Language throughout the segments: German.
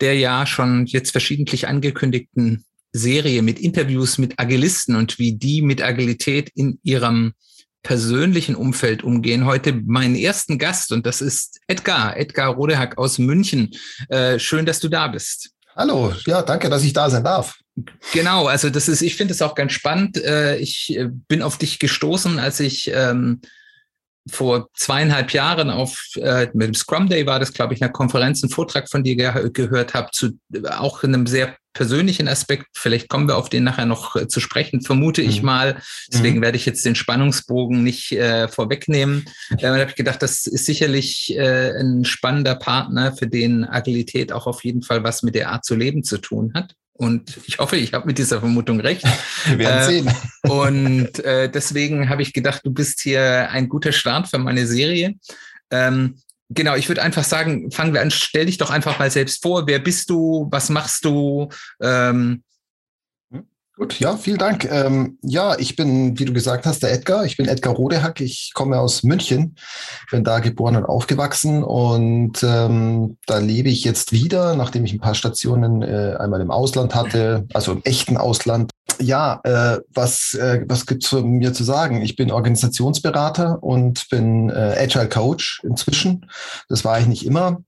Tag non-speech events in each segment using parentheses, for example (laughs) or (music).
der ja schon jetzt verschiedentlich angekündigten Serie mit Interviews mit Agilisten und wie die mit Agilität in ihrem persönlichen Umfeld umgehen. Heute meinen ersten Gast und das ist Edgar, Edgar Rodehack aus München. Äh, schön, dass du da bist. Hallo, ja, danke, dass ich da sein darf. Genau, also das ist, ich finde es auch ganz spannend. Äh, ich äh, bin auf dich gestoßen, als ich ähm, vor zweieinhalb Jahren auf äh, mit dem Scrum Day war das, glaube ich, einer Konferenz, einen Vortrag von dir ge gehört habe, zu auch einem sehr persönlichen Aspekt. Vielleicht kommen wir auf den nachher noch äh, zu sprechen, vermute mhm. ich mal. Deswegen mhm. werde ich jetzt den Spannungsbogen nicht äh, vorwegnehmen. Äh, da habe ich gedacht, das ist sicherlich äh, ein spannender Partner, für den Agilität auch auf jeden Fall was mit der Art zu leben zu tun hat. Und ich hoffe, ich habe mit dieser Vermutung recht. Wir werden äh, sehen. (laughs) und äh, deswegen habe ich gedacht, du bist hier ein guter Start für meine Serie. Ähm, genau, ich würde einfach sagen, fangen wir an, stell dich doch einfach mal selbst vor. Wer bist du? Was machst du? Ähm, Gut, ja, vielen Dank. Ähm, ja, ich bin, wie du gesagt hast, der Edgar. Ich bin Edgar Rodehack. Ich komme aus München, bin da geboren und aufgewachsen und ähm, da lebe ich jetzt wieder, nachdem ich ein paar Stationen äh, einmal im Ausland hatte, also im echten Ausland. Ja, äh, was, äh, was gibt's von mir zu sagen? Ich bin Organisationsberater und bin äh, Agile Coach inzwischen. Das war ich nicht immer.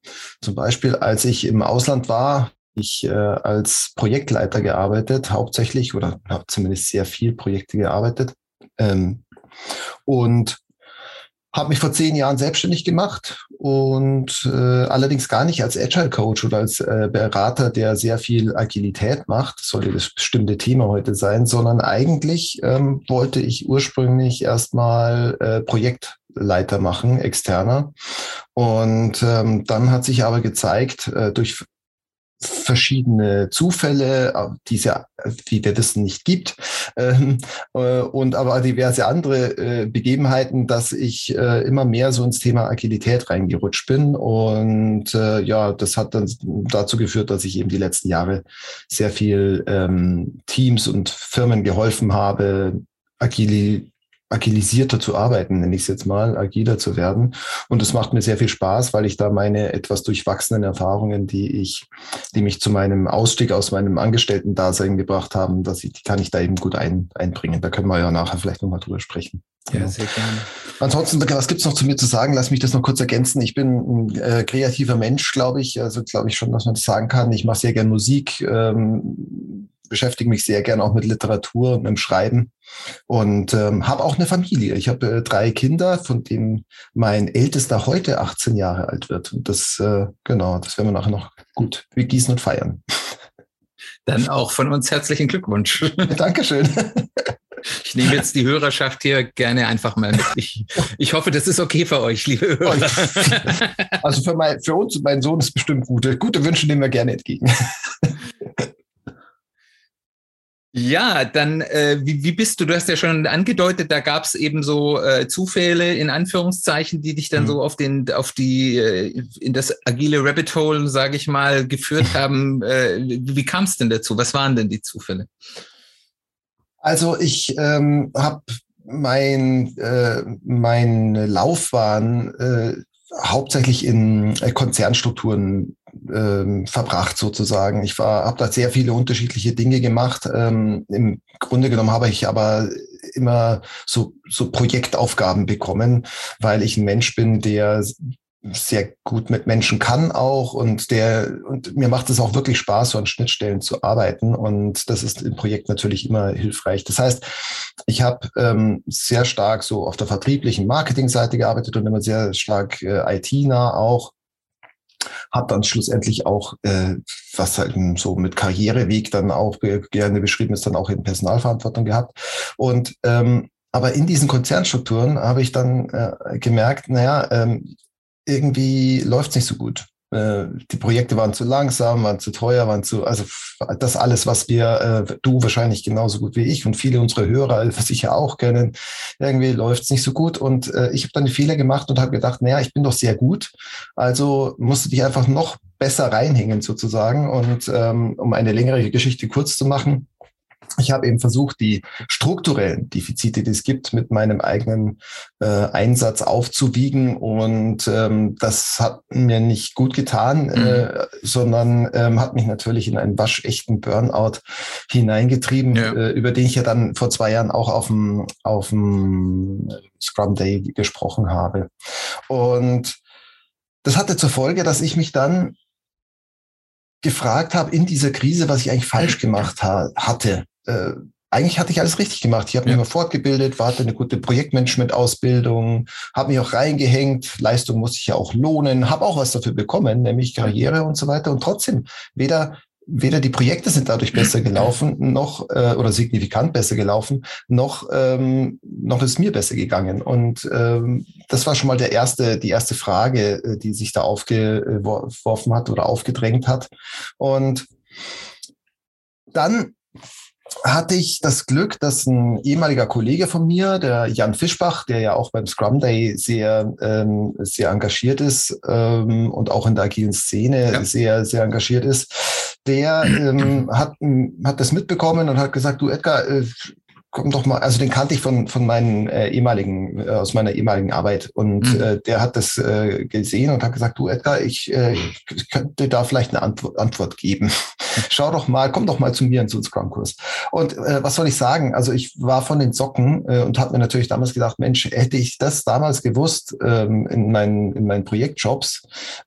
Zum Beispiel, als ich im Ausland war, ich äh, als Projektleiter gearbeitet, hauptsächlich oder habe zumindest sehr viel Projekte gearbeitet. Ähm, und habe mich vor zehn Jahren selbstständig gemacht und äh, allerdings gar nicht als Agile Coach oder als äh, Berater, der sehr viel Agilität macht, das sollte das bestimmte Thema heute sein, sondern eigentlich ähm, wollte ich ursprünglich erstmal äh, Projektleiter machen, externer. Und ähm, dann hat sich aber gezeigt, äh, durch verschiedene Zufälle, äh, die es ja, wie wir wissen, nicht gibt, ähm, äh, und aber diverse andere äh, Begebenheiten, dass ich äh, immer mehr so ins Thema Agilität reingerutscht bin. Und äh, ja, das hat dann dazu geführt, dass ich eben die letzten Jahre sehr viel ähm, Teams und Firmen geholfen habe, agile agilisierter zu arbeiten, nenne ich es jetzt mal, agiler zu werden. Und es macht mir sehr viel Spaß, weil ich da meine etwas durchwachsenen Erfahrungen, die ich, die mich zu meinem Ausstieg aus meinem Angestellten-Dasein gebracht haben, dass ich, die kann ich da eben gut ein, einbringen. Da können wir ja nachher vielleicht nochmal drüber sprechen. Ja, sehr gerne. Ansonsten, was gibt's noch zu mir zu sagen? Lass mich das noch kurz ergänzen. Ich bin ein äh, kreativer Mensch, glaube ich. Also glaube ich schon, dass man das sagen kann. Ich mache sehr gern Musik. Ähm, beschäftige mich sehr gern auch mit Literatur und mit dem Schreiben und ähm, habe auch eine Familie. Ich habe äh, drei Kinder, von denen mein ältester heute 18 Jahre alt wird. Und das, äh, genau, das werden wir nachher noch gut wir gießen und feiern. Dann auch von uns herzlichen Glückwunsch. Dankeschön. Ich nehme jetzt die Hörerschaft hier gerne einfach mal mit. Ich, ich hoffe, das ist okay für euch, liebe Hörer. Also für, mein, für uns und meinen Sohn ist bestimmt gute. Gute Wünsche nehmen wir gerne entgegen. Ja, dann, äh, wie, wie bist du? Du hast ja schon angedeutet, da gab es eben so äh, Zufälle in Anführungszeichen, die dich dann mhm. so auf den, auf die, äh, in das agile Rabbit Hole, sage ich mal, geführt (laughs) haben. Äh, wie kam es denn dazu? Was waren denn die Zufälle? Also ich ähm, habe mein, äh, meine Laufbahn äh, hauptsächlich in äh, Konzernstrukturen ähm, verbracht sozusagen. Ich war, habe da sehr viele unterschiedliche Dinge gemacht. Ähm, Im Grunde genommen habe ich aber immer so, so Projektaufgaben bekommen, weil ich ein Mensch bin, der sehr gut mit Menschen kann auch und der und mir macht es auch wirklich Spaß, so an Schnittstellen zu arbeiten und das ist im Projekt natürlich immer hilfreich. Das heißt, ich habe ähm, sehr stark so auf der vertrieblichen Marketingseite gearbeitet und immer sehr stark äh, IT-nah auch hat dann schlussendlich auch, äh, was halt so mit Karriereweg dann auch gerne beschrieben ist, dann auch in Personalverantwortung gehabt. Und ähm, aber in diesen Konzernstrukturen habe ich dann äh, gemerkt, naja, ähm, irgendwie läuft es nicht so gut. Äh, die Projekte waren zu langsam, waren zu teuer, waren zu, also das alles, was wir, äh, du wahrscheinlich genauso gut wie ich und viele unserer Hörer sicher auch kennen, irgendwie läuft es nicht so gut. Und äh, ich habe dann Fehler gemacht und habe gedacht, naja, ich bin doch sehr gut, also musst du dich einfach noch besser reinhängen sozusagen. Und ähm, um eine längere Geschichte kurz zu machen, ich habe eben versucht, die strukturellen Defizite, die es gibt, mit meinem eigenen äh, Einsatz aufzuwiegen. Und ähm, das hat mir nicht gut getan, mhm. äh, sondern ähm, hat mich natürlich in einen waschechten Burnout hineingetrieben, ja. äh, über den ich ja dann vor zwei Jahren auch auf dem, auf dem Scrum Day gesprochen habe. Und das hatte zur Folge, dass ich mich dann gefragt habe in dieser Krise, was ich eigentlich falsch gemacht ha hatte äh, eigentlich hatte ich alles richtig gemacht. Ich habe ja. mich immer fortgebildet, warte eine gute Projektmanagement-Ausbildung, habe mich auch reingehängt. Leistung muss ich ja auch lohnen, habe auch was dafür bekommen, nämlich Karriere und so weiter. Und trotzdem, weder weder die Projekte sind dadurch besser gelaufen, noch äh, oder signifikant besser gelaufen, noch ähm, noch ist mir besser gegangen. Und ähm, das war schon mal der erste, die erste Frage, äh, die sich da aufgeworfen hat oder aufgedrängt hat. Und dann hatte ich das Glück, dass ein ehemaliger Kollege von mir, der Jan Fischbach, der ja auch beim Scrum Day sehr, ähm, sehr engagiert ist ähm, und auch in der agilen Szene ja. sehr, sehr engagiert ist, der ähm, hat, hat das mitbekommen und hat gesagt, du Edgar, äh, komm doch mal, also den kannte ich von, von meinen äh, ehemaligen, äh, aus meiner ehemaligen Arbeit. Und mhm. äh, der hat das äh, gesehen und hat gesagt, du Edgar, ich, äh, ich könnte da vielleicht eine Antwort, Antwort geben. (laughs) Schau doch mal, komm doch mal zu mir in einen Scrum-Kurs. Und äh, was soll ich sagen? Also ich war von den Socken äh, und habe mir natürlich damals gedacht, Mensch, hätte ich das damals gewusst ähm, in, meinen, in meinen Projektjobs,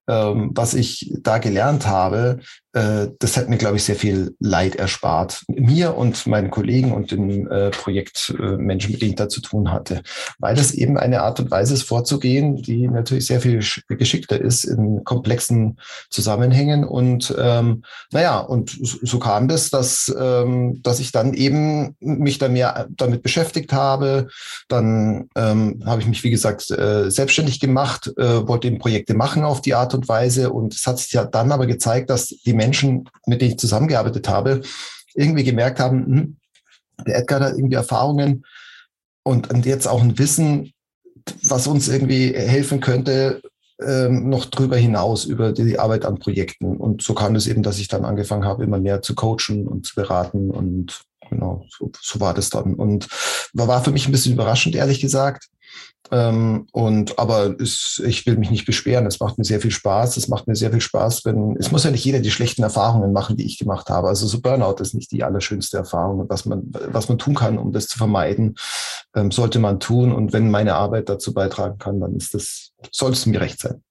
ähm, was ich da gelernt habe, das hat mir, glaube ich, sehr viel Leid erspart. Mir und meinen Kollegen und den äh, Projektmenschen, mit denen ich da zu tun hatte. Weil das eben eine Art und Weise ist, vorzugehen, die natürlich sehr viel geschickter ist in komplexen Zusammenhängen. Und ähm, naja, und so kam das, dass, ähm, dass ich dann eben mich da mehr damit beschäftigt habe. Dann ähm, habe ich mich, wie gesagt, äh, selbstständig gemacht, äh, wollte eben Projekte machen auf die Art und Weise. Und es hat sich ja dann aber gezeigt, dass die Menschen, mit denen ich zusammengearbeitet habe, irgendwie gemerkt haben, hm, der Edgar hat irgendwie Erfahrungen und, und jetzt auch ein Wissen, was uns irgendwie helfen könnte, ähm, noch drüber hinaus, über die Arbeit an Projekten. Und so kam es eben, dass ich dann angefangen habe, immer mehr zu coachen und zu beraten. Und genau, so, so war das dann. Und war für mich ein bisschen überraschend, ehrlich gesagt. Ähm, und aber es, ich will mich nicht beschweren. Es macht mir sehr viel Spaß. Es macht mir sehr viel Spaß, wenn es muss ja nicht jeder die schlechten Erfahrungen machen, die ich gemacht habe. Also so Burnout ist nicht die allerschönste Erfahrung. was man was man tun kann, um das zu vermeiden, ähm, sollte man tun. Und wenn meine Arbeit dazu beitragen kann, dann ist das soll es mir recht sein.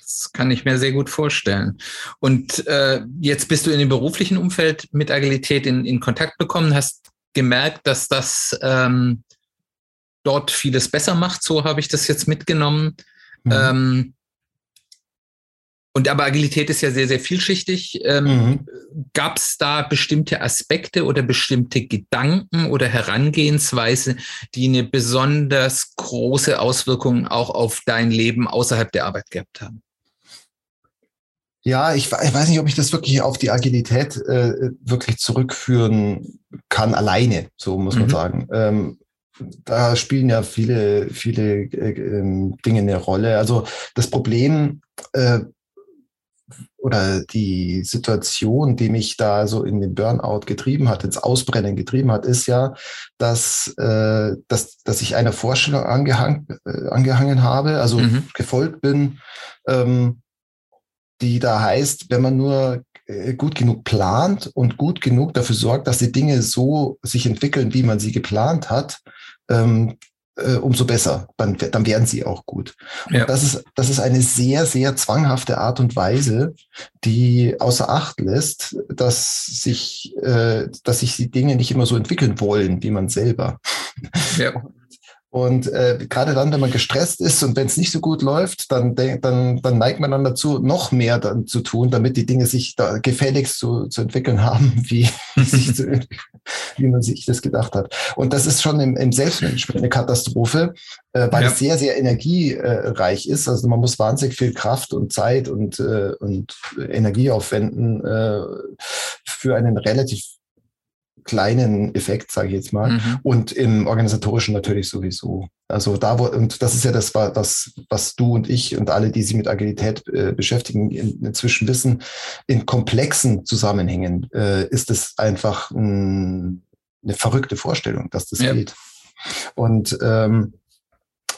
Das kann ich mir sehr gut vorstellen. Und äh, jetzt bist du in dem beruflichen Umfeld mit Agilität in, in Kontakt bekommen, hast gemerkt, dass das ähm, dort vieles besser macht. So habe ich das jetzt mitgenommen. Mhm. Ähm, und aber Agilität ist ja sehr, sehr vielschichtig. Ähm, mhm. Gab es da bestimmte Aspekte oder bestimmte Gedanken oder Herangehensweise, die eine besonders große Auswirkung auch auf dein Leben außerhalb der Arbeit gehabt haben? Ja, ich, ich weiß nicht, ob ich das wirklich auf die Agilität äh, wirklich zurückführen kann, alleine, so muss man mhm. sagen. Ähm, da spielen ja viele, viele äh, ähm, Dinge eine Rolle. Also das Problem äh, oder die Situation, die mich da so in den Burnout getrieben hat, ins Ausbrennen getrieben hat, ist ja, dass, äh, dass, dass ich einer Vorstellung angehang, äh, angehangen habe, also mhm. gefolgt bin, ähm, die da heißt, wenn man nur äh, gut genug plant und gut genug dafür sorgt, dass die Dinge so sich entwickeln, wie man sie geplant hat, ähm, äh, umso besser. Dann, dann werden sie auch gut. Ja. das ist, das ist eine sehr, sehr zwanghafte Art und Weise, die außer Acht lässt, dass sich, äh, dass sich die Dinge nicht immer so entwickeln wollen, wie man selber. Ja. (laughs) Und äh, gerade dann, wenn man gestresst ist und wenn es nicht so gut läuft, dann, dann, dann neigt man dann dazu, noch mehr dann zu tun, damit die Dinge sich da gefälligst zu, zu entwickeln haben, (laughs) wie zu wie man sich das gedacht hat. Und das ist schon im, im Selbstmanagement eine Katastrophe, äh, weil ja. es sehr, sehr energiereich ist. Also man muss wahnsinnig viel Kraft und Zeit und, äh, und Energie aufwenden äh, für einen relativ kleinen Effekt, sage ich jetzt mal. Mhm. Und im organisatorischen natürlich sowieso. Also da, wo, und das ist ja das, was, was du und ich und alle, die sich mit Agilität äh, beschäftigen, in, inzwischen wissen, in komplexen Zusammenhängen äh, ist es einfach ein, eine verrückte Vorstellung, dass das ja. geht. Und ähm,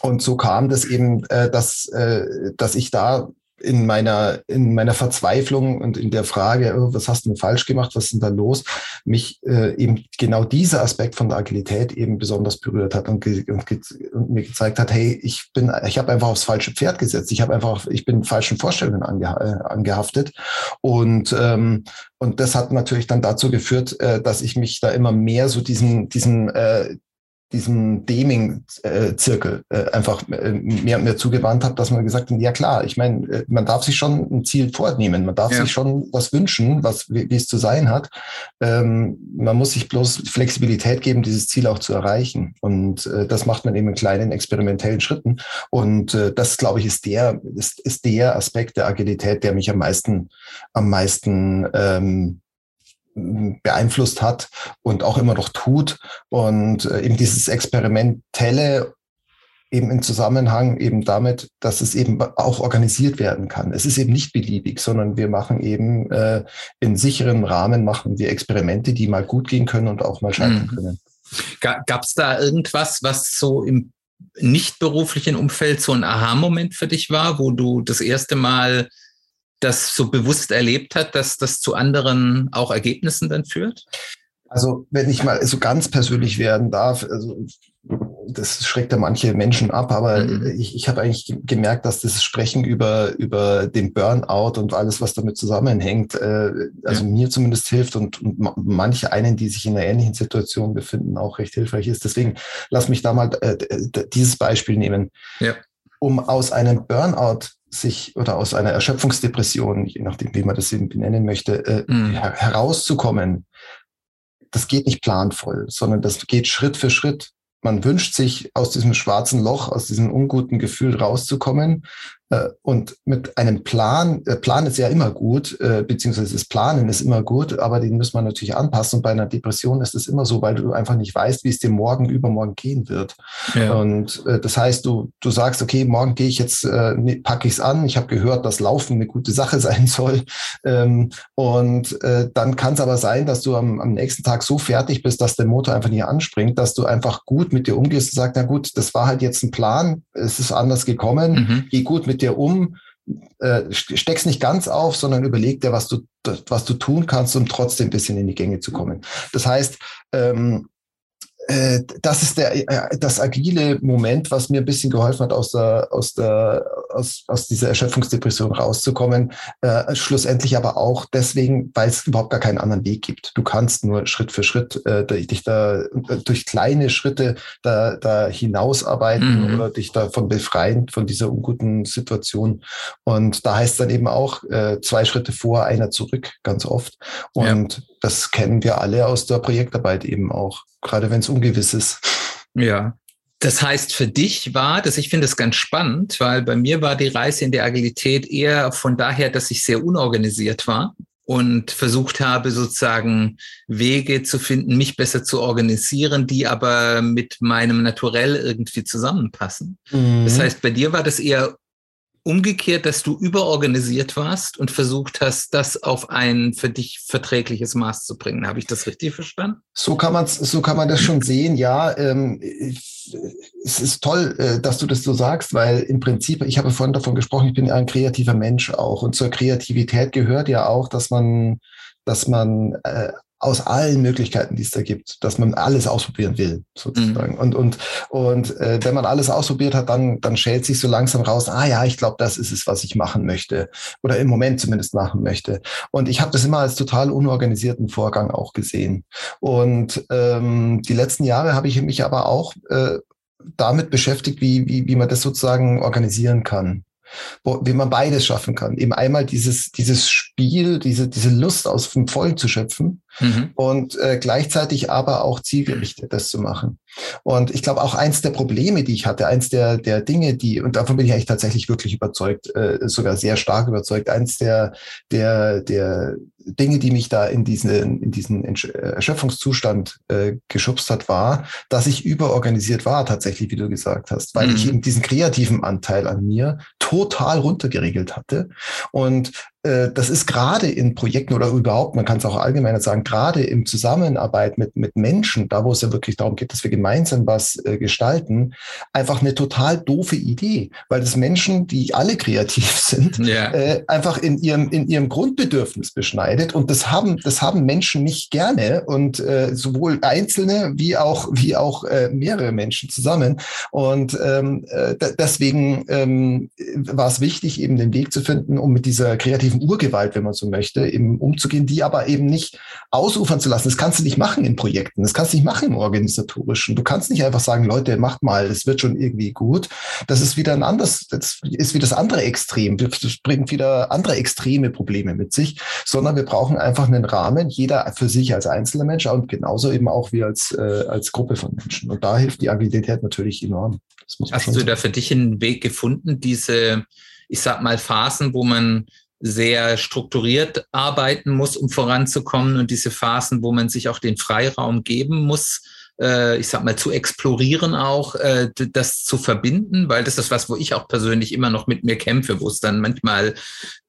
und so kam das eben, äh, dass, äh, dass ich da in meiner, in meiner Verzweiflung und in der Frage, oh, was hast du denn falsch gemacht, was ist denn da los, mich äh, eben genau dieser Aspekt von der Agilität eben besonders berührt hat und, und, und mir gezeigt hat, hey, ich bin, ich habe einfach aufs falsche Pferd gesetzt, ich habe einfach, ich bin falschen Vorstellungen ange äh, angehaftet. Und ähm, und das hat natürlich dann dazu geführt, äh, dass ich mich da immer mehr so diesen, diesen äh, diesem Deming-Zirkel äh, einfach äh, mehr und mehr zugewandt habe, dass man gesagt hat, ja klar, ich meine, äh, man darf sich schon ein Ziel vornehmen, man darf ja. sich schon was wünschen, was wie, wie es zu sein hat. Ähm, man muss sich bloß Flexibilität geben, dieses Ziel auch zu erreichen. Und äh, das macht man eben in kleinen experimentellen Schritten. Und äh, das, glaube ich, ist der, ist, ist der Aspekt der Agilität, der mich am meisten, am meisten ähm, beeinflusst hat und auch immer noch tut. Und äh, eben dieses Experimentelle eben im Zusammenhang eben damit, dass es eben auch organisiert werden kann. Es ist eben nicht beliebig, sondern wir machen eben äh, in sicheren Rahmen machen wir Experimente, die mal gut gehen können und auch mal scheitern mhm. können. Gab es da irgendwas, was so im nicht beruflichen Umfeld so ein Aha-Moment für dich war, wo du das erste Mal das so bewusst erlebt hat, dass das zu anderen auch Ergebnissen dann führt? Also wenn ich mal so ganz persönlich werden darf, also das schreckt ja manche Menschen ab, aber mhm. ich, ich habe eigentlich gemerkt, dass das Sprechen über, über den Burnout und alles, was damit zusammenhängt, äh, also ja. mir zumindest hilft und, und manche einen, die sich in einer ähnlichen Situation befinden, auch recht hilfreich ist. Deswegen lass mich da mal äh, dieses Beispiel nehmen. Ja. Um aus einem Burnout sich oder aus einer Erschöpfungsdepression, je nachdem, wie man das eben benennen möchte, äh, mm. her herauszukommen, das geht nicht planvoll, sondern das geht Schritt für Schritt. Man wünscht sich aus diesem schwarzen Loch, aus diesem unguten Gefühl rauszukommen. Äh, und mit einem Plan, äh, Plan ist ja immer gut, äh, beziehungsweise das Planen ist immer gut, aber den muss man natürlich anpassen. Und bei einer Depression ist es immer so, weil du einfach nicht weißt, wie es dir morgen, übermorgen gehen wird. Ja. Und das heißt, du, du sagst, okay, morgen gehe ich jetzt, ne, packe ich es an. Ich habe gehört, dass Laufen eine gute Sache (laughs) sein soll. Ähm, und dann kann es aber sein, dass du am, am nächsten Tag so fertig bist, dass der Motor einfach nicht anspringt, dass du einfach gut mit dir umgehst und sagst, na gut, das war halt jetzt ein Plan, es ist anders gekommen, mhm. geh gut mit dir um, äh, steck's nicht ganz auf, sondern überleg dir, was du, was du tun kannst, um trotzdem ein bisschen in die Gänge zu kommen. Das heißt, ähm, äh, das ist der, äh, das agile Moment, was mir ein bisschen geholfen hat, aus, der, aus, der, aus, aus dieser Erschöpfungsdepression rauszukommen. Äh, schlussendlich aber auch deswegen, weil es überhaupt gar keinen anderen Weg gibt. Du kannst nur Schritt für Schritt äh, dich da äh, durch kleine Schritte da, da hinausarbeiten mhm. oder dich davon befreien, von dieser unguten Situation. Und da heißt dann eben auch äh, zwei Schritte vor, einer zurück, ganz oft. Und ja. das kennen wir alle aus der Projektarbeit eben auch gerade wenn es ungewiss ist. Ja. Das heißt, für dich war das, ich finde es ganz spannend, weil bei mir war die Reise in der Agilität eher von daher, dass ich sehr unorganisiert war und versucht habe, sozusagen Wege zu finden, mich besser zu organisieren, die aber mit meinem Naturell irgendwie zusammenpassen. Mhm. Das heißt, bei dir war das eher umgekehrt, dass du überorganisiert warst und versucht hast, das auf ein für dich verträgliches Maß zu bringen. Habe ich das richtig verstanden? So kann man so kann man das schon sehen. Ja, ähm, ich, es ist toll, äh, dass du das so sagst, weil im Prinzip, ich habe vorhin davon gesprochen, ich bin ein kreativer Mensch auch und zur Kreativität gehört ja auch, dass man dass man äh, aus allen Möglichkeiten, die es da gibt, dass man alles ausprobieren will, sozusagen. Mhm. Und, und, und äh, wenn man alles ausprobiert hat, dann, dann schält sich so langsam raus, ah ja, ich glaube, das ist es, was ich machen möchte. Oder im Moment zumindest machen möchte. Und ich habe das immer als total unorganisierten Vorgang auch gesehen. Und ähm, die letzten Jahre habe ich mich aber auch äh, damit beschäftigt, wie, wie, wie man das sozusagen organisieren kann. Wo, wie man beides schaffen kann. Eben einmal dieses, dieses Spiel, diese, diese Lust aus dem Vollen zu schöpfen mhm. und äh, gleichzeitig aber auch zielgerichtet das zu machen. Und ich glaube auch eins der Probleme, die ich hatte, eins der, der Dinge, die, und davon bin ich eigentlich tatsächlich wirklich überzeugt, äh, sogar sehr stark überzeugt, eins der, der, der Dinge, die mich da in diesen, in diesen Erschöpfungszustand äh, geschubst hat, war, dass ich überorganisiert war, tatsächlich, wie du gesagt hast, weil mhm. ich eben diesen kreativen Anteil an mir total runtergeregelt hatte. Und äh, das ist gerade in Projekten oder überhaupt, man kann es auch allgemeiner sagen, gerade im Zusammenarbeit mit, mit Menschen, da wo es ja wirklich darum geht, dass wir gemeinsam was äh, gestalten, einfach eine total doofe Idee, weil das Menschen, die alle kreativ (laughs) sind, ja. äh, einfach in ihrem, in ihrem Grundbedürfnis beschneidet. Und das haben, das haben Menschen nicht gerne und äh, sowohl Einzelne wie auch, wie auch äh, mehrere Menschen zusammen. Und ähm, äh, deswegen ähm, war es wichtig, eben den Weg zu finden, um mit dieser kreativen Urgewalt, wenn man so möchte, eben umzugehen, die aber eben nicht ausufern zu lassen. Das kannst du nicht machen in Projekten, das kannst du nicht machen im Organisatorischen. Du kannst nicht einfach sagen, Leute, macht mal, das wird schon irgendwie gut. Das ist wieder ein anderes, das ist wie das andere Extrem. Das bringt wieder andere extreme Probleme mit sich, sondern wir brauchen einfach einen Rahmen, jeder für sich als einzelner Mensch und genauso eben auch wir als, äh, als Gruppe von Menschen. Und da hilft die Agilität natürlich enorm. Hast du da für dich einen Weg gefunden, diese, ich sag mal, Phasen, wo man sehr strukturiert arbeiten muss, um voranzukommen und diese Phasen, wo man sich auch den Freiraum geben muss, äh, ich sag mal, zu explorieren auch, äh, das zu verbinden, weil das ist was, wo ich auch persönlich immer noch mit mir kämpfe, wo es dann manchmal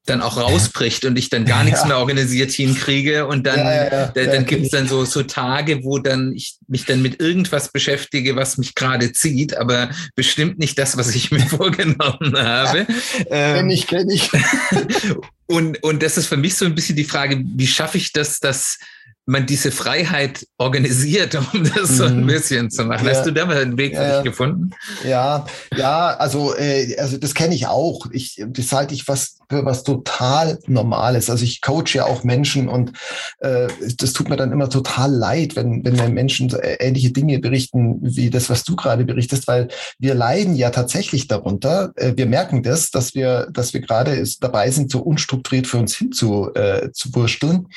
dann auch rausbricht und ich dann gar nichts (laughs) ja. mehr organisiert hinkriege und dann, ja, ja, dann, dann gibt es dann so, so Tage, wo dann ich mich dann mit irgendwas beschäftige, was mich gerade zieht, aber bestimmt nicht das, was ich (laughs) mir vorgenommen habe. (laughs) Kenn ich, kenn ich. und, und das ist für mich so ein bisschen die Frage, wie schaffe ich das, dass man diese Freiheit organisiert, (laughs) um das so ein mhm. bisschen zu machen. Ja. Hast du da mal einen Weg für ja. dich gefunden? Ja, ja, also, äh, also das kenne ich auch. Ich, das halte ich was für was total Normales. Also ich coache ja auch Menschen und äh, das tut mir dann immer total leid, wenn, wenn mir Menschen ähnliche Dinge berichten, wie das, was du gerade berichtest, weil wir leiden ja tatsächlich darunter. Äh, wir merken das, dass wir, dass wir gerade dabei sind, so unstrukturiert für uns hinzu äh, zu wursteln.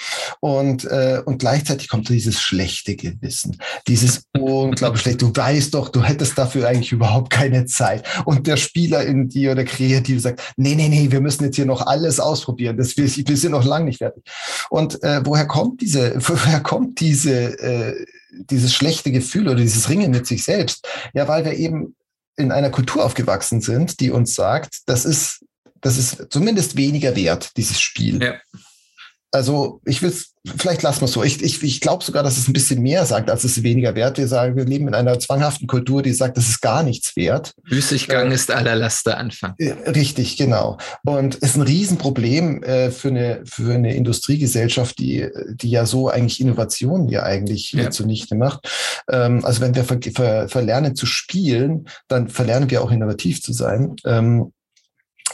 Und, äh, und gleichzeitig kommt dieses schlechte Gewissen, dieses unglaublich schlechte. Du weißt doch, du hättest dafür eigentlich überhaupt keine Zeit. Und der Spieler in dir oder Kreative sagt, nee, nee, nee, wir müssen jetzt hier noch alles ausprobieren. Das, wir, wir sind noch lange nicht fertig. Und äh, woher kommt diese, (laughs) woher kommt diese, äh, dieses schlechte Gefühl oder dieses Ringen mit sich selbst? Ja, weil wir eben in einer Kultur aufgewachsen sind, die uns sagt, das ist, das ist zumindest weniger wert, dieses Spiel. Ja. Also ich will es vielleicht lassen wir es so. Ich, ich, ich glaube sogar, dass es ein bisschen mehr sagt, als es weniger wert. Wir sagen, wir leben in einer zwanghaften Kultur, die sagt, das ist gar nichts wert. Müßiggang äh, ist aller Laster Anfang. Richtig, genau. Und es ist ein Riesenproblem äh, für, eine, für eine Industriegesellschaft, die, die ja so eigentlich Innovationen ja eigentlich ja. zunichte macht. Ähm, also wenn wir ver, ver, verlernen zu spielen, dann verlernen wir auch innovativ zu sein. Ähm,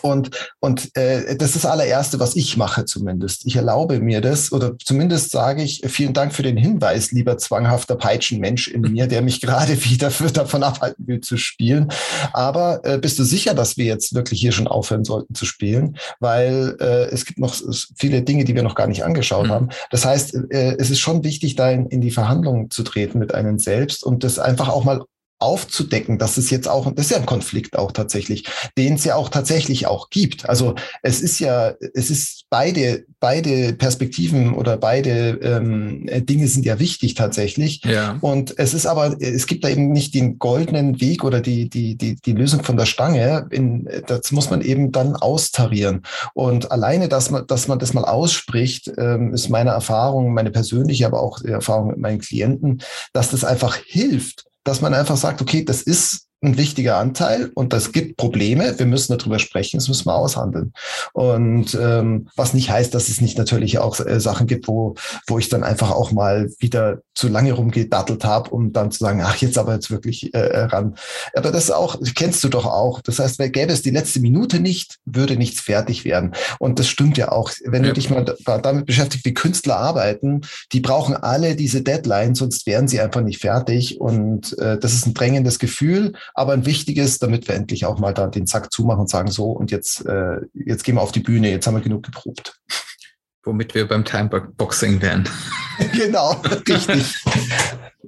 und, und äh, das ist das allererste, was ich mache zumindest. Ich erlaube mir das oder zumindest sage ich, vielen Dank für den Hinweis, lieber zwanghafter Peitschenmensch in mir, der mich (laughs) gerade wieder für, davon abhalten will zu spielen. Aber äh, bist du sicher, dass wir jetzt wirklich hier schon aufhören sollten zu spielen? Weil äh, es gibt noch viele Dinge, die wir noch gar nicht angeschaut mhm. haben. Das heißt, äh, es ist schon wichtig, da in, in die Verhandlungen zu treten mit einem selbst und das einfach auch mal aufzudecken, dass es jetzt auch, das ist ja ein Konflikt auch tatsächlich, den es ja auch tatsächlich auch gibt. Also es ist ja, es ist beide, beide Perspektiven oder beide ähm, Dinge sind ja wichtig tatsächlich. Ja. Und es ist aber, es gibt da eben nicht den goldenen Weg oder die, die, die, die Lösung von der Stange. In, das muss man eben dann austarieren. Und alleine, dass man, dass man das mal ausspricht, ähm, ist meine Erfahrung, meine persönliche, aber auch die Erfahrung mit meinen Klienten, dass das einfach hilft dass man einfach sagt, okay, das ist ein wichtiger Anteil und das gibt Probleme. Wir müssen darüber sprechen, das müssen wir aushandeln. Und ähm, was nicht heißt, dass es nicht natürlich auch äh, Sachen gibt, wo, wo ich dann einfach auch mal wieder zu lange rumgedattelt habe, um dann zu sagen, ach, jetzt aber jetzt wirklich äh, äh ran. Aber das auch, kennst du doch auch. Das heißt, gäbe es die letzte Minute nicht, würde nichts fertig werden. Und das stimmt ja auch. Wenn ja. du dich mal damit beschäftigst, wie Künstler arbeiten, die brauchen alle diese Deadline, sonst wären sie einfach nicht fertig. Und äh, das ist ein drängendes Gefühl aber ein wichtiges, damit wir endlich auch mal da den Zack zumachen und sagen, so, und jetzt, äh, jetzt gehen wir auf die Bühne, jetzt haben wir genug geprobt. Womit wir beim Timeboxing wären. (laughs) genau, richtig.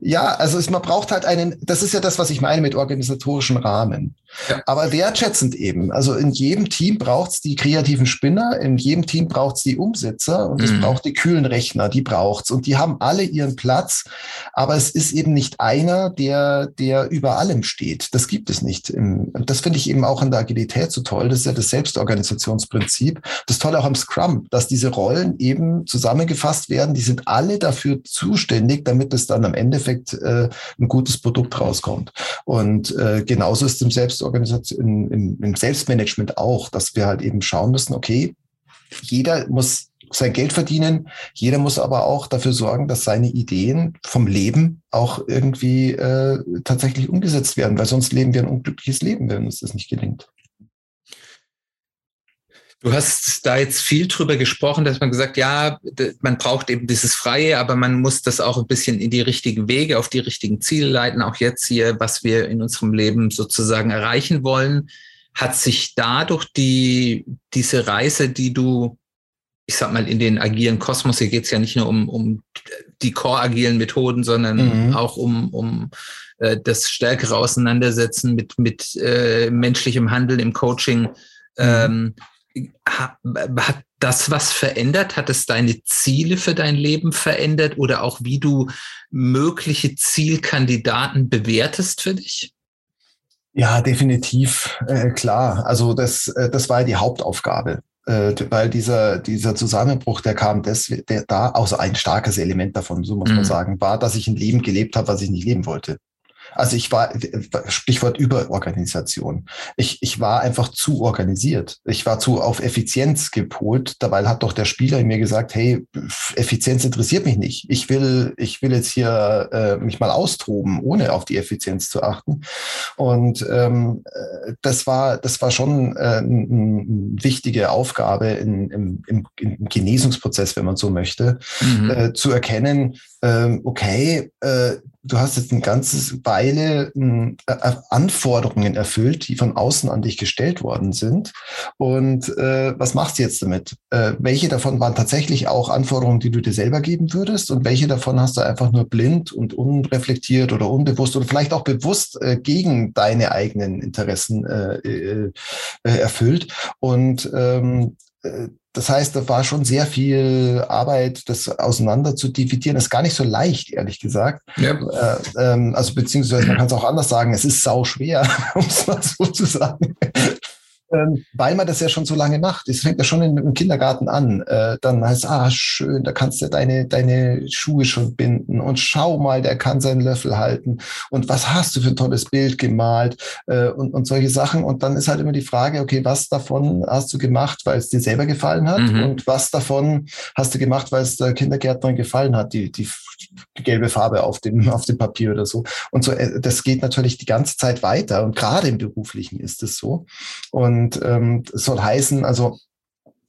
Ja, also es, man braucht halt einen, das ist ja das, was ich meine mit organisatorischen Rahmen. Ja. Aber wertschätzend eben. Also in jedem Team braucht es die kreativen Spinner, in jedem Team braucht es die Umsetzer und es mhm. braucht die kühlen Rechner, die braucht's. Und die haben alle ihren Platz, aber es ist eben nicht einer, der, der über allem steht. Das gibt es nicht. Das finde ich eben auch an der Agilität so toll. Das ist ja das Selbstorganisationsprinzip. Das Tolle auch am Scrum, dass diese Rollen eben zusammengefasst werden. Die sind alle dafür zuständig, damit es dann am Endeffekt äh, ein gutes Produkt rauskommt. Und äh, genauso ist es im Selbst Organisation, im, im Selbstmanagement auch, dass wir halt eben schauen müssen, okay, jeder muss sein Geld verdienen. Jeder muss aber auch dafür sorgen, dass seine Ideen vom Leben auch irgendwie äh, tatsächlich umgesetzt werden, weil sonst leben wir ein unglückliches Leben, wenn uns das nicht gelingt. Du hast da jetzt viel drüber gesprochen, dass man gesagt, ja, man braucht eben dieses Freie, aber man muss das auch ein bisschen in die richtigen Wege, auf die richtigen Ziele leiten. Auch jetzt hier, was wir in unserem Leben sozusagen erreichen wollen, hat sich dadurch die, diese Reise, die du, ich sag mal, in den agilen Kosmos, hier geht es ja nicht nur um, um die core-agilen Methoden, sondern mhm. auch um, um äh, das stärkere Auseinandersetzen mit, mit äh, menschlichem Handeln im Coaching. Mhm. Ähm, hat das was verändert? Hat es deine Ziele für dein Leben verändert oder auch wie du mögliche Zielkandidaten bewertest für dich? Ja, definitiv, äh, klar. Also das, äh, das war die Hauptaufgabe, äh, weil dieser, dieser Zusammenbruch, der kam des, der da, außer ein starkes Element davon, so muss mhm. man sagen, war, dass ich ein Leben gelebt habe, was ich nicht leben wollte. Also ich war, Stichwort Überorganisation. Ich, ich war einfach zu organisiert. Ich war zu auf Effizienz gepolt. Dabei hat doch der Spieler mir gesagt, hey, Effizienz interessiert mich nicht. Ich will, ich will jetzt hier äh, mich mal austoben, ohne auf die Effizienz zu achten. Und ähm, äh, das war, das war schon äh, eine wichtige Aufgabe in, im, im, im Genesungsprozess, wenn man so möchte, mhm. äh, zu erkennen, ähm, okay, äh, du hast jetzt ein ganzes Weile hm, äh, Anforderungen erfüllt, die von außen an dich gestellt worden sind. Und äh, was machst du jetzt damit? Äh, welche davon waren tatsächlich auch Anforderungen, die du dir selber geben würdest? Und welche davon hast du einfach nur blind und unreflektiert oder unbewusst oder vielleicht auch bewusst äh, gegen deine eigenen Interessen äh, äh, erfüllt? Und ähm, das heißt, da war schon sehr viel Arbeit, das auseinander zu dividieren. Das ist gar nicht so leicht, ehrlich gesagt. Ja. Äh, ähm, also beziehungsweise man kann es auch anders sagen, es ist sau schwer, (laughs) um es mal so zu sagen ähm, weil man das ja schon so lange macht. Es fängt ja schon im Kindergarten an. Äh, dann heißt es, ah, schön, da kannst du deine, deine Schuhe schon binden und schau mal, der kann seinen Löffel halten und was hast du für ein tolles Bild gemalt äh, und, und solche Sachen. Und dann ist halt immer die Frage, okay, was davon hast du gemacht, weil es dir selber gefallen hat mhm. und was davon hast du gemacht, weil es der Kindergärtnerin gefallen hat, die, die gelbe Farbe auf dem, (laughs) auf dem Papier oder so. Und so, äh, das geht natürlich die ganze Zeit weiter und gerade im Beruflichen ist es so. Und ähm, soll heißen, also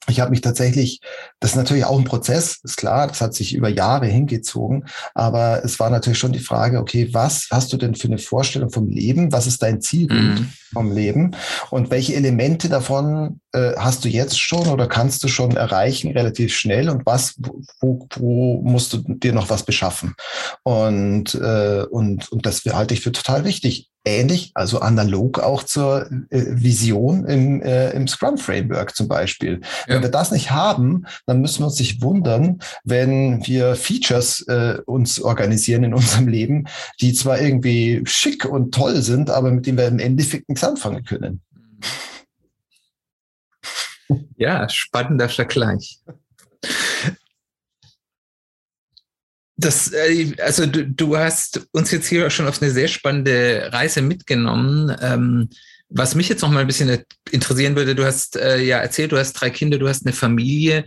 ich habe mich tatsächlich, das ist natürlich auch ein Prozess, ist klar, das hat sich über Jahre hingezogen, aber es war natürlich schon die Frage, okay, was hast du denn für eine Vorstellung vom Leben? Was ist dein Zielbild mhm. vom Leben? Und welche Elemente davon äh, hast du jetzt schon oder kannst du schon erreichen relativ schnell? Und was, wo, wo musst du dir noch was beschaffen? Und, äh, und, und das halte ich für total wichtig ähnlich, also analog auch zur äh, Vision im, äh, im Scrum-Framework zum Beispiel. Ja. Wenn wir das nicht haben, dann müssen wir uns nicht wundern, wenn wir Features äh, uns organisieren in unserem Leben, die zwar irgendwie schick und toll sind, aber mit denen wir im Endeffekt nichts anfangen können. Ja, spannender Vergleich. Das, äh, also du, du, hast uns jetzt hier schon auf eine sehr spannende Reise mitgenommen. Ähm, was mich jetzt noch mal ein bisschen interessieren würde, du hast äh, ja erzählt, du hast drei Kinder, du hast eine Familie.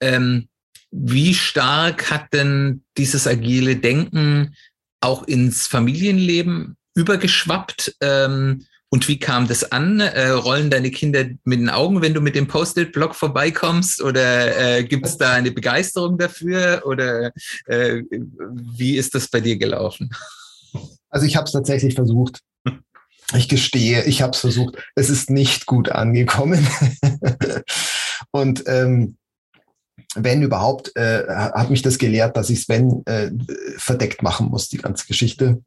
Ähm, wie stark hat denn dieses agile Denken auch ins Familienleben übergeschwappt? Ähm, und wie kam das an? Äh, rollen deine Kinder mit den Augen, wenn du mit dem Post-it-Block vorbeikommst? Oder äh, gibt es da eine Begeisterung dafür? Oder äh, wie ist das bei dir gelaufen? Also ich habe es tatsächlich versucht. Ich gestehe, ich habe es versucht. Es ist nicht gut angekommen. (laughs) Und ähm, wenn überhaupt, äh, hat mich das gelehrt, dass ich Sven äh, verdeckt machen muss, die ganze Geschichte.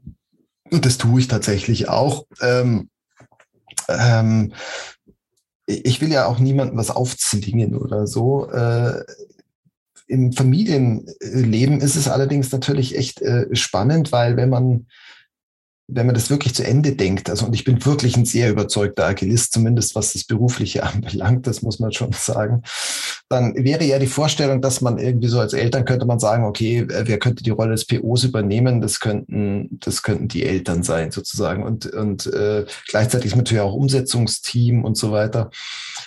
Und das tue ich tatsächlich auch. Ähm, ähm, ich will ja auch niemandem was aufzwingen oder so. Äh, Im Familienleben ist es allerdings natürlich echt äh, spannend, weil wenn man wenn man das wirklich zu Ende denkt, also und ich bin wirklich ein sehr überzeugter Agilist, zumindest was das Berufliche (laughs) anbelangt, das muss man schon sagen, dann wäre ja die Vorstellung, dass man irgendwie so als Eltern könnte man sagen, okay, wer könnte die Rolle des POs übernehmen? Das könnten, das könnten die Eltern sein sozusagen und, und äh, gleichzeitig ist natürlich auch Umsetzungsteam und so weiter.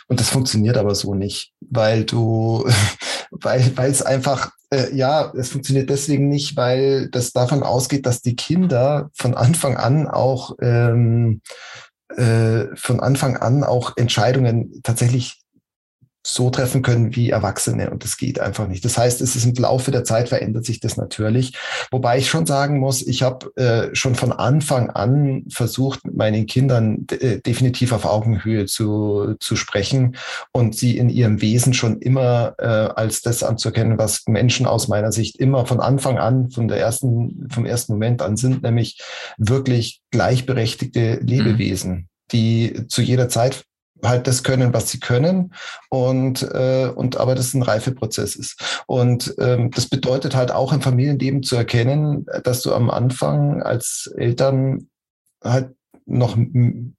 Und das funktioniert aber so nicht, weil du, (laughs) weil, weil es einfach äh, ja, es funktioniert deswegen nicht, weil das davon ausgeht, dass die Kinder von Anfang an auch ähm, äh, von Anfang an auch Entscheidungen tatsächlich so treffen können wie Erwachsene und das geht einfach nicht. Das heißt, es ist im Laufe der Zeit verändert sich das natürlich. Wobei ich schon sagen muss, ich habe äh, schon von Anfang an versucht, mit meinen Kindern äh, definitiv auf Augenhöhe zu, zu sprechen und sie in ihrem Wesen schon immer äh, als das anzuerkennen, was Menschen aus meiner Sicht immer von Anfang an, von der ersten, vom ersten Moment an sind, nämlich wirklich gleichberechtigte mhm. Lebewesen. Mhm die zu jeder Zeit halt das können, was sie können und, äh, und aber das ein Reifeprozess ist. Und ähm, das bedeutet halt auch im Familienleben zu erkennen, dass du am Anfang als Eltern halt noch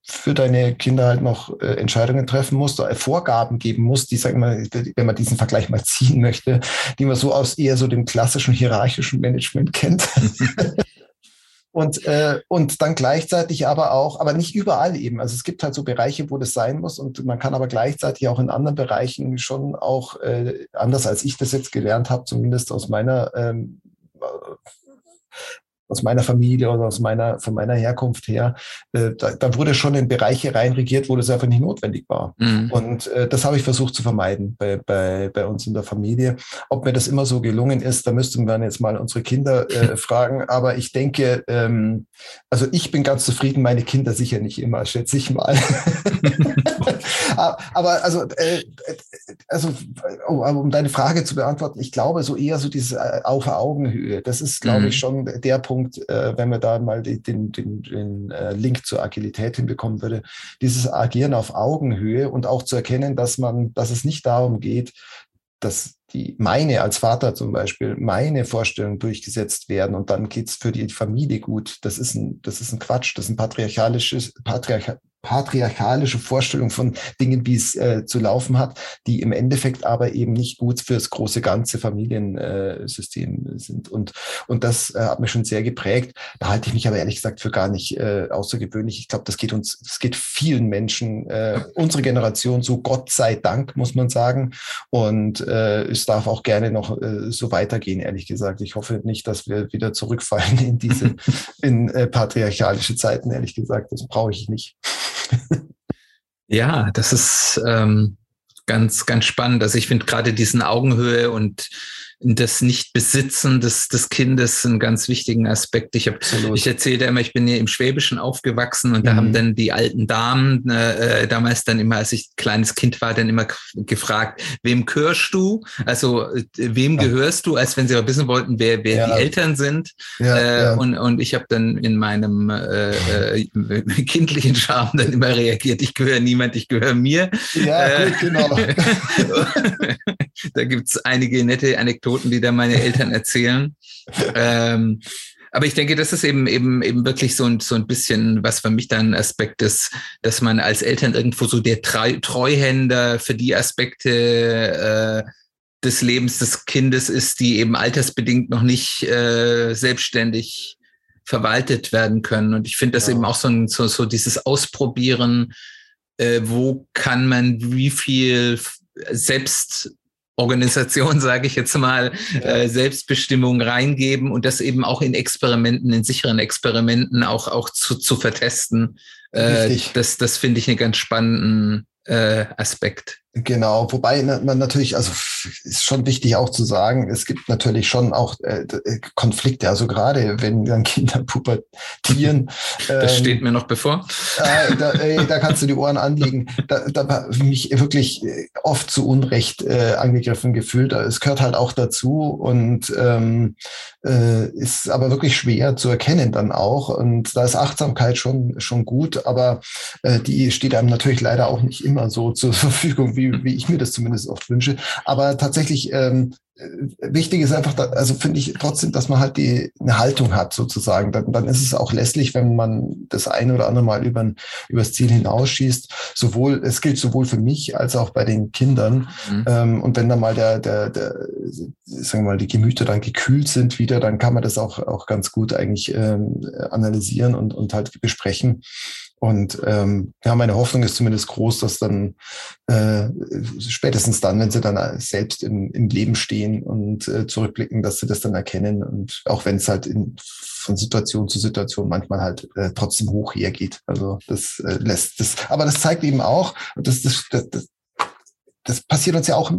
für deine Kinder halt noch äh, Entscheidungen treffen musst, oder Vorgaben geben musst, die, sagen wir, wenn man diesen Vergleich mal (laughs) ziehen möchte, die man so aus eher so dem klassischen hierarchischen Management kennt. (laughs) Und, äh, und dann gleichzeitig aber auch, aber nicht überall eben. Also es gibt halt so Bereiche, wo das sein muss und man kann aber gleichzeitig auch in anderen Bereichen schon auch, äh, anders als ich das jetzt gelernt habe, zumindest aus meiner ähm, aus meiner Familie oder aus meiner, von meiner Herkunft her, äh, da, da wurde schon in Bereiche reinregiert, wo das einfach nicht notwendig war. Mhm. Und äh, das habe ich versucht zu vermeiden bei, bei, bei uns in der Familie. Ob mir das immer so gelungen ist, da müssten wir jetzt mal unsere Kinder äh, (laughs) fragen. Aber ich denke, ähm, also ich bin ganz zufrieden, meine Kinder sicher nicht immer, schätze ich mal. (laughs) aber also, äh, also um, deine Frage zu beantworten, ich glaube so eher so diese äh, auf Augenhöhe. Das ist, glaube mhm. ich, schon der Punkt, Punkt, äh, wenn man da mal den, den, den, den äh, Link zur Agilität hinbekommen würde, dieses Agieren auf Augenhöhe und auch zu erkennen, dass man, dass es nicht darum geht, dass die meine als Vater zum Beispiel meine Vorstellungen durchgesetzt werden und dann geht's für die Familie gut. Das ist ein, das ist ein Quatsch, das ist ein patriarchalisches, patriarch, patriarchalische Vorstellung von Dingen, wie es äh, zu laufen hat, die im Endeffekt aber eben nicht gut fürs große ganze Familiensystem äh, sind. Und, und das äh, hat mich schon sehr geprägt. Da halte ich mich aber ehrlich gesagt für gar nicht äh, außergewöhnlich. Ich glaube, das geht uns, das geht vielen Menschen, äh, unsere Generation so Gott sei Dank, muss man sagen. Und äh, es darf auch gerne noch äh, so weitergehen, ehrlich gesagt. Ich hoffe nicht, dass wir wieder zurückfallen in diese (laughs) in patriarchalische Zeiten, ehrlich gesagt. Das brauche ich nicht. (laughs) ja, das ist ähm, ganz, ganz spannend. Also ich finde gerade diesen Augenhöhe und das Nicht-Besitzen des, des Kindes einen ganz wichtigen Aspekt. Ich, hab, ich erzählte immer, ich bin hier im Schwäbischen aufgewachsen und mhm. da haben mhm. dann die alten Damen äh, damals dann immer, als ich kleines Kind war, dann immer gefragt, wem gehörst du? Also äh, wem ja. gehörst du? Als wenn sie auch wissen wollten, wer, wer ja. die Eltern sind. Ja, äh, Und, und ich habe dann in meinem äh, äh, kindlichen Charme dann immer reagiert, ich gehöre niemand, ich gehöre mir. Ja, gut, genau. (laughs) da gibt's einige nette Anekdoten Anekdoten, die da meine Eltern erzählen. ähm, aber ich denke, das ist eben eben eben wirklich so ein, so ein bisschen, was für mich dann ein Aspekt ist, dass man als Eltern irgendwo so der Treuhänder für die Aspekte äh, des Lebens des Kindes ist, die eben altersbedingt noch nicht äh, selbstständig verwaltet werden können. Und ich finde das ja. eben auch so, ein, so, so dieses Ausprobieren, äh, wo kann man wie viel selbst Organisation, (laughs) sage ich jetzt mal, ja. äh, Selbstbestimmung reingeben und das eben auch in Experimenten, in sicheren Experimenten auch, auch zu, zu vertesten. Äh, das das finde ich einen ganz spannenden äh, Aspekt. Genau, wobei man natürlich, also ist schon wichtig auch zu sagen, es gibt natürlich schon auch äh, äh Konflikte, also gerade wenn dann Kinder (laughs) pubertieren. Das ähm, steht mir noch bevor. Äh, da, ey, da, kannst du die Ohren anlegen. Da, da habe ich mich wirklich äh, oft zu Unrecht äh, angegriffen gefühlt. Es gehört halt auch dazu und ähm, äh, ist aber wirklich schwer zu erkennen dann auch. Und da ist Achtsamkeit schon, schon gut, aber die steht einem natürlich leider auch nicht immer so zur (laughs) Verfügung, wie, wie ich mir das zumindest oft wünsche. Aber tatsächlich ähm, äh, wichtig ist einfach, also finde ich trotzdem, dass man halt die eine Haltung hat sozusagen. Dann, dann ist es auch lässlich, wenn man das eine oder andere Mal über übers Ziel hinausschießt. Sowohl es gilt sowohl für mich als auch bei den Kindern. Mhm. Ähm, und wenn dann mal der, der, der, sagen wir mal, die Gemüter dann gekühlt sind wieder, dann kann man das auch auch ganz gut eigentlich ähm, analysieren und und halt besprechen. Und ähm, ja, meine Hoffnung ist zumindest groß, dass dann äh, spätestens dann, wenn sie dann selbst im, im Leben stehen und äh, zurückblicken, dass sie das dann erkennen. Und auch wenn es halt in, von Situation zu Situation manchmal halt äh, trotzdem hoch hergeht. Also das äh, lässt das, aber das zeigt eben auch, das, das, das, das das passiert uns ja auch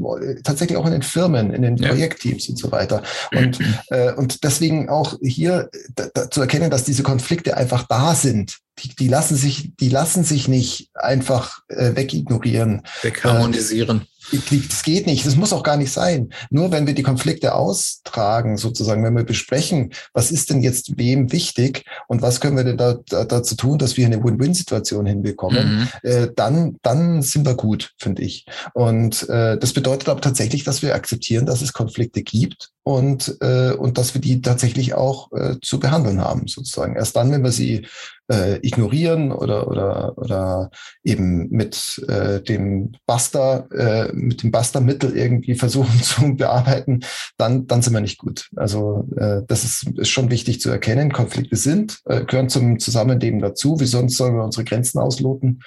tatsächlich auch in den Firmen, in den ja. Projektteams und so weiter. Und, (clears throat) äh, und deswegen auch hier da, da, zu erkennen, dass diese Konflikte einfach da sind. Die, die lassen sich, die lassen sich nicht einfach äh, wegignorieren. Wegharmonisieren. Äh, das geht nicht, das muss auch gar nicht sein. Nur wenn wir die Konflikte austragen, sozusagen, wenn wir besprechen, was ist denn jetzt wem wichtig und was können wir denn da, da, dazu tun, dass wir eine Win-Win-Situation hinbekommen, mhm. äh, dann, dann sind wir gut, finde ich. Und äh, das bedeutet aber tatsächlich, dass wir akzeptieren, dass es Konflikte gibt und, äh, und dass wir die tatsächlich auch äh, zu behandeln haben, sozusagen. Erst dann, wenn wir sie äh, ignorieren oder, oder, oder eben mit äh, dem Buster, äh, mit dem Buster-Mittel irgendwie versuchen (laughs) zu bearbeiten, dann, dann sind wir nicht gut. Also äh, das ist, ist schon wichtig zu erkennen. Konflikte sind, äh, gehören zum Zusammenleben dazu. Wie sonst sollen wir unsere Grenzen ausloten?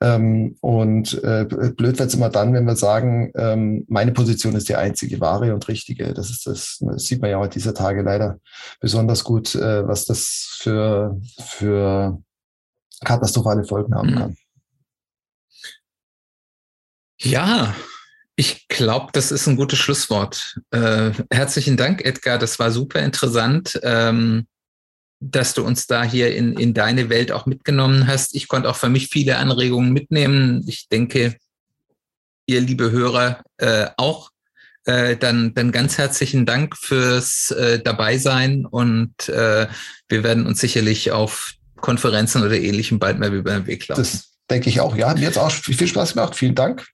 Ähm, und äh, blöd wird es immer dann, wenn wir sagen, ähm, meine Position ist die einzige wahre und richtige. Das ist das das, sieht man ja heute dieser Tage leider besonders gut, äh, was das für, für katastrophale Folgen haben mhm. kann. Ja, ich glaube, das ist ein gutes Schlusswort. Äh, herzlichen Dank, Edgar. Das war super interessant, ähm, dass du uns da hier in, in deine Welt auch mitgenommen hast. Ich konnte auch für mich viele Anregungen mitnehmen. Ich denke, ihr liebe Hörer äh, auch. Äh, dann, dann ganz herzlichen Dank fürs äh, Dabeisein und äh, wir werden uns sicherlich auf Konferenzen oder ähnlichem bald mal über den Weg laufen. Das denke ich auch. Ja, mir hat es auch viel Spaß gemacht. Vielen Dank.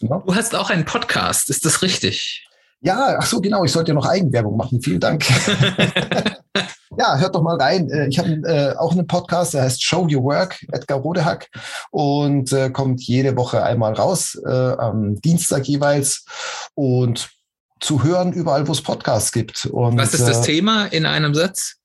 Genau. Du hast auch einen Podcast, ist das richtig? Ja, ach so, genau. Ich sollte ja noch Eigenwerbung machen. Vielen Dank. (laughs) ja, hört doch mal rein. Äh, ich habe äh, auch einen Podcast, der heißt Show Your Work, Edgar Rodehack, und äh, kommt jede Woche einmal raus, äh, am Dienstag jeweils. Und zu hören überall, wo es Podcasts gibt. Und, Was ist das Thema in einem Satz?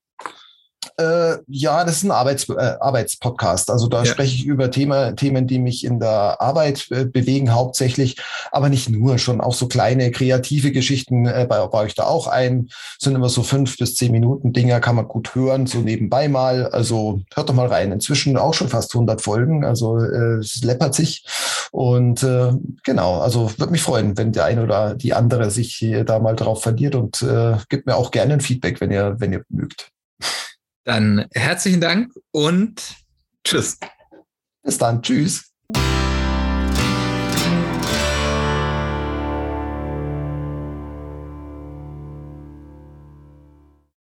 Äh, ja, das ist ein Arbeits, äh, Arbeitspodcast. Also da ja. spreche ich über Thema, Themen, die mich in der Arbeit äh, bewegen, hauptsächlich, aber nicht nur, schon auch so kleine kreative Geschichten äh, bei, baue ich da auch ein. Sind immer so fünf bis zehn Minuten Dinger, kann man gut hören, so nebenbei mal. Also hört doch mal rein. Inzwischen auch schon fast 100 Folgen, also äh, es läppert sich. Und äh, genau, also würde mich freuen, wenn der eine oder die andere sich da mal drauf verliert und äh, gibt mir auch gerne ein Feedback, wenn ihr, wenn ihr mögt. Dann herzlichen Dank und tschüss. Bis dann. Tschüss.